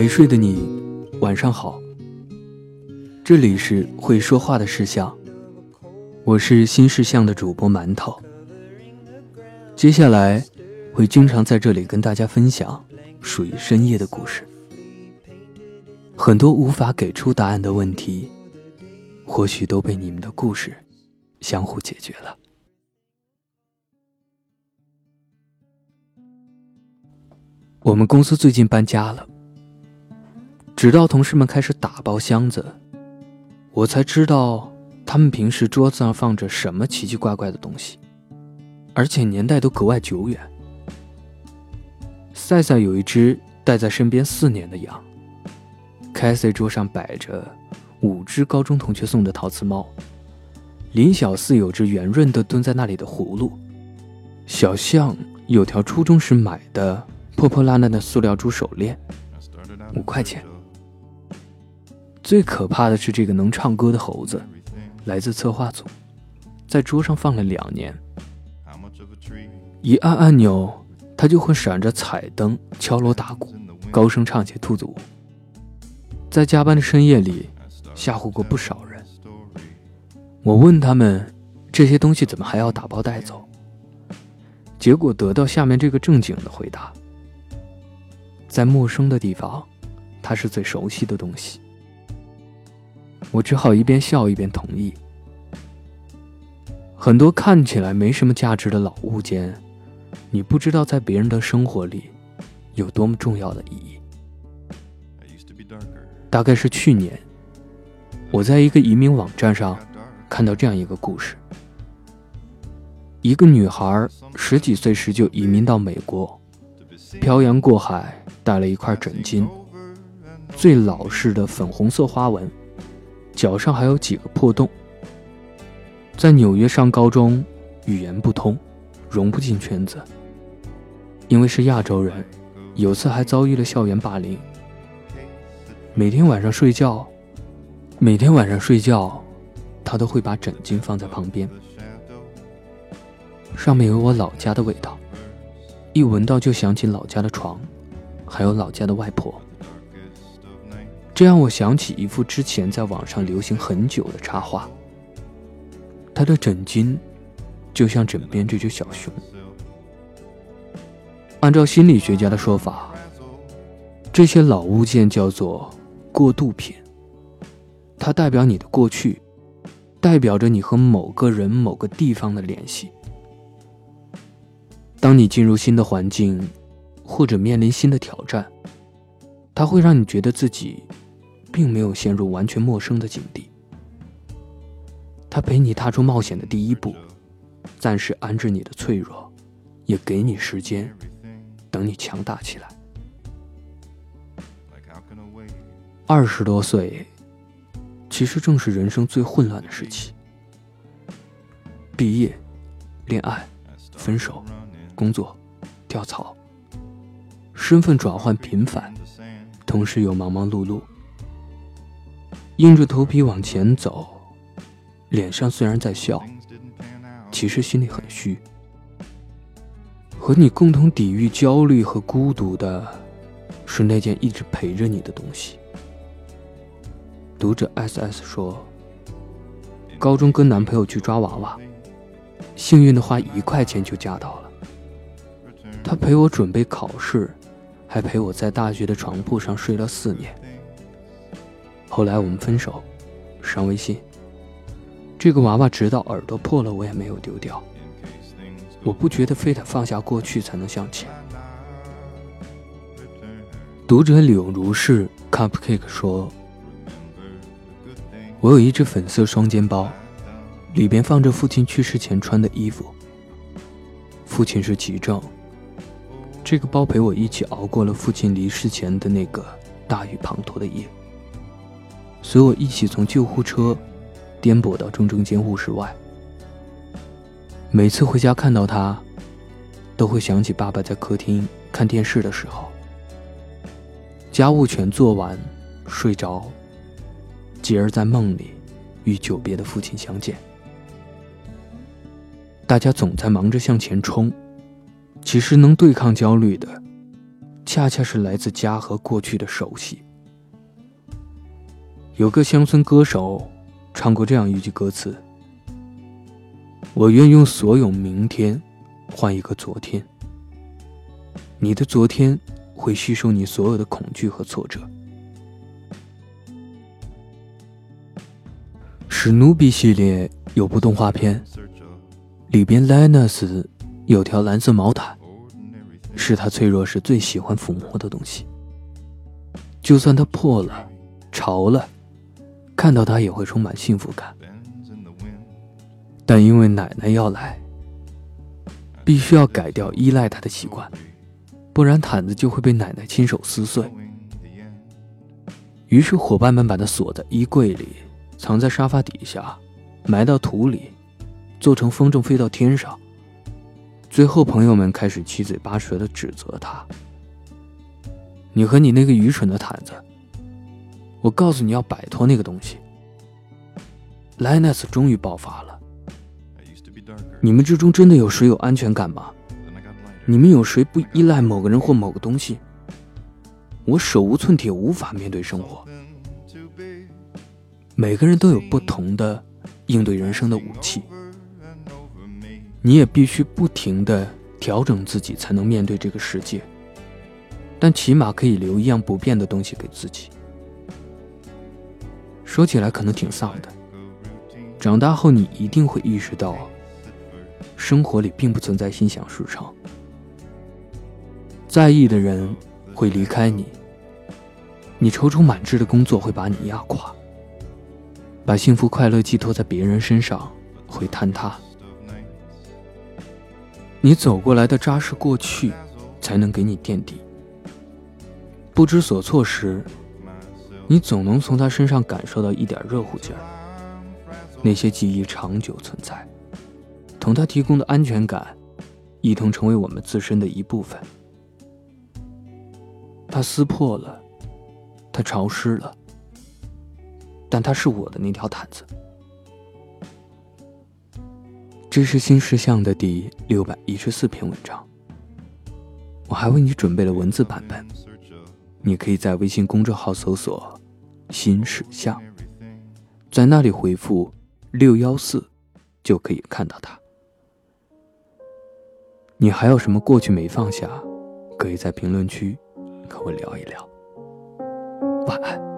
没睡的你，晚上好。这里是会说话的事项，我是新事项的主播馒头。接下来会经常在这里跟大家分享属于深夜的故事，很多无法给出答案的问题，或许都被你们的故事相互解决了。我们公司最近搬家了，直到同事们开始打包箱子，我才知道他们平时桌子上放着什么奇奇怪怪的东西，而且年代都格外久远。赛赛有一只带在身边四年的羊，凯西桌上摆着五只高中同学送的陶瓷猫，林小四有只圆润的蹲在那里的葫芦，小象有条初中时买的。破破烂烂的塑料猪手链，五块钱。最可怕的是这个能唱歌的猴子，来自策划组，在桌上放了两年。一按按钮，它就会闪着彩灯，敲锣打鼓，高声唱起兔子舞。在加班的深夜里，吓唬过不少人。我问他们，这些东西怎么还要打包带走？结果得到下面这个正经的回答。在陌生的地方，它是最熟悉的东西。我只好一边笑一边同意。很多看起来没什么价值的老物件，你不知道在别人的生活里有多么重要的意义。大概是去年，我在一个移民网站上看到这样一个故事：一个女孩十几岁时就移民到美国。漂洋过海带了一块枕巾，最老式的粉红色花纹，脚上还有几个破洞。在纽约上高中，语言不通，融不进圈子。因为是亚洲人，有次还遭遇了校园霸凌。每天晚上睡觉，每天晚上睡觉，他都会把枕巾放在旁边，上面有我老家的味道。一闻到就想起老家的床，还有老家的外婆。这让我想起一幅之前在网上流行很久的插画。他的枕巾就像枕边这只小熊。按照心理学家的说法，这些老物件叫做过渡品。它代表你的过去，代表着你和某个人、某个地方的联系。当你进入新的环境，或者面临新的挑战，它会让你觉得自己并没有陷入完全陌生的境地。他陪你踏出冒险的第一步，暂时安置你的脆弱，也给你时间，等你强大起来。二十多岁，其实正是人生最混乱的时期。毕业、恋爱、分手。工作，跳槽，身份转换频繁，同时又忙忙碌碌，硬着头皮往前走，脸上虽然在笑，其实心里很虚。和你共同抵御焦虑和孤独的，是那件一直陪着你的东西。读者 S S 说，高中跟男朋友去抓娃娃，幸运的话一块钱就夹到了。他陪我准备考试，还陪我在大学的床铺上睡了四年。后来我们分手，删微信。这个娃娃直到耳朵破了，我也没有丢掉。我不觉得非得放下过去才能向前。读者柳如是 Cupcake 说：“我有一只粉色双肩包，里边放着父亲去世前穿的衣服。父亲是急症。”这个包陪我一起熬过了父亲离世前的那个大雨滂沱的夜，随我一起从救护车颠簸到重症监护室外。每次回家看到他，都会想起爸爸在客厅看电视的时候，家务全做完，睡着，继而在梦里与久别的父亲相见。大家总在忙着向前冲。其实能对抗焦虑的，恰恰是来自家和过去的熟悉。有个乡村歌手唱过这样一句歌词：“我愿用所有明天换一个昨天。你的昨天会吸收你所有的恐惧和挫折。”史努比系列有部动画片，里边莱纳斯有条蓝色毛毯，是他脆弱时最喜欢抚摸的东西。就算它破了、潮了。看到他也会充满幸福感，但因为奶奶要来，必须要改掉依赖他的习惯，不然毯子就会被奶奶亲手撕碎。于是伙伴们把它锁在衣柜里，藏在沙发底下，埋到土里，做成风筝飞到天上。最后，朋友们开始七嘴八舌的指责他：“你和你那个愚蠢的毯子。”我告诉你要摆脱那个东西。莱纳斯终于爆发了。你们之中真的有谁有安全感吗？你们有谁不依赖某个人或某个东西？我手无寸铁，无法面对生活。每个人都有不同的应对人生的武器。你也必须不停的调整自己，才能面对这个世界。但起码可以留一样不变的东西给自己。说起来可能挺丧的，长大后你一定会意识到，生活里并不存在心想事成。在意的人会离开你，你踌躇满志的工作会把你压垮，把幸福快乐寄托在别人身上会坍塌。你走过来的扎实过去，才能给你垫底。不知所措时。你总能从他身上感受到一点热乎劲儿，那些记忆长久存在，同他提供的安全感，一同成为我们自身的一部分。它撕破了，它潮湿了，但它是我的那条毯子。这是新事项的第六百一十四篇文章，我还为你准备了文字版本，你可以在微信公众号搜索。新史相，在那里回复六幺四，就可以看到他。你还有什么过去没放下，可以在评论区和我聊一聊。晚安。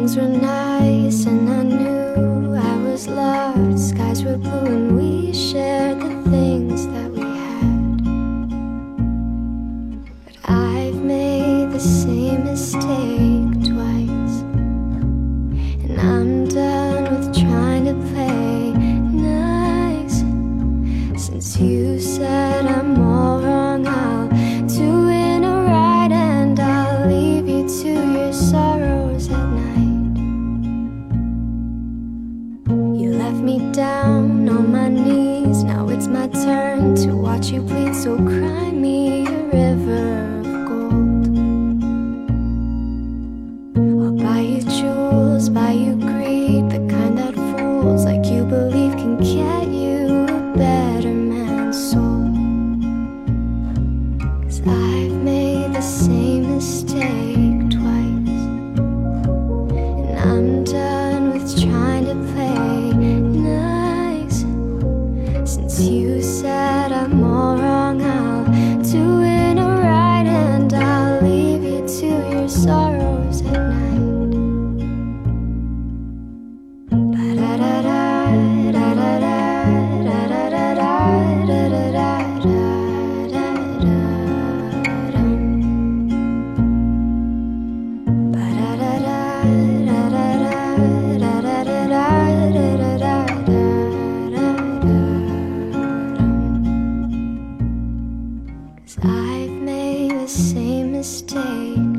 Things were nice and I knew I was loved stay.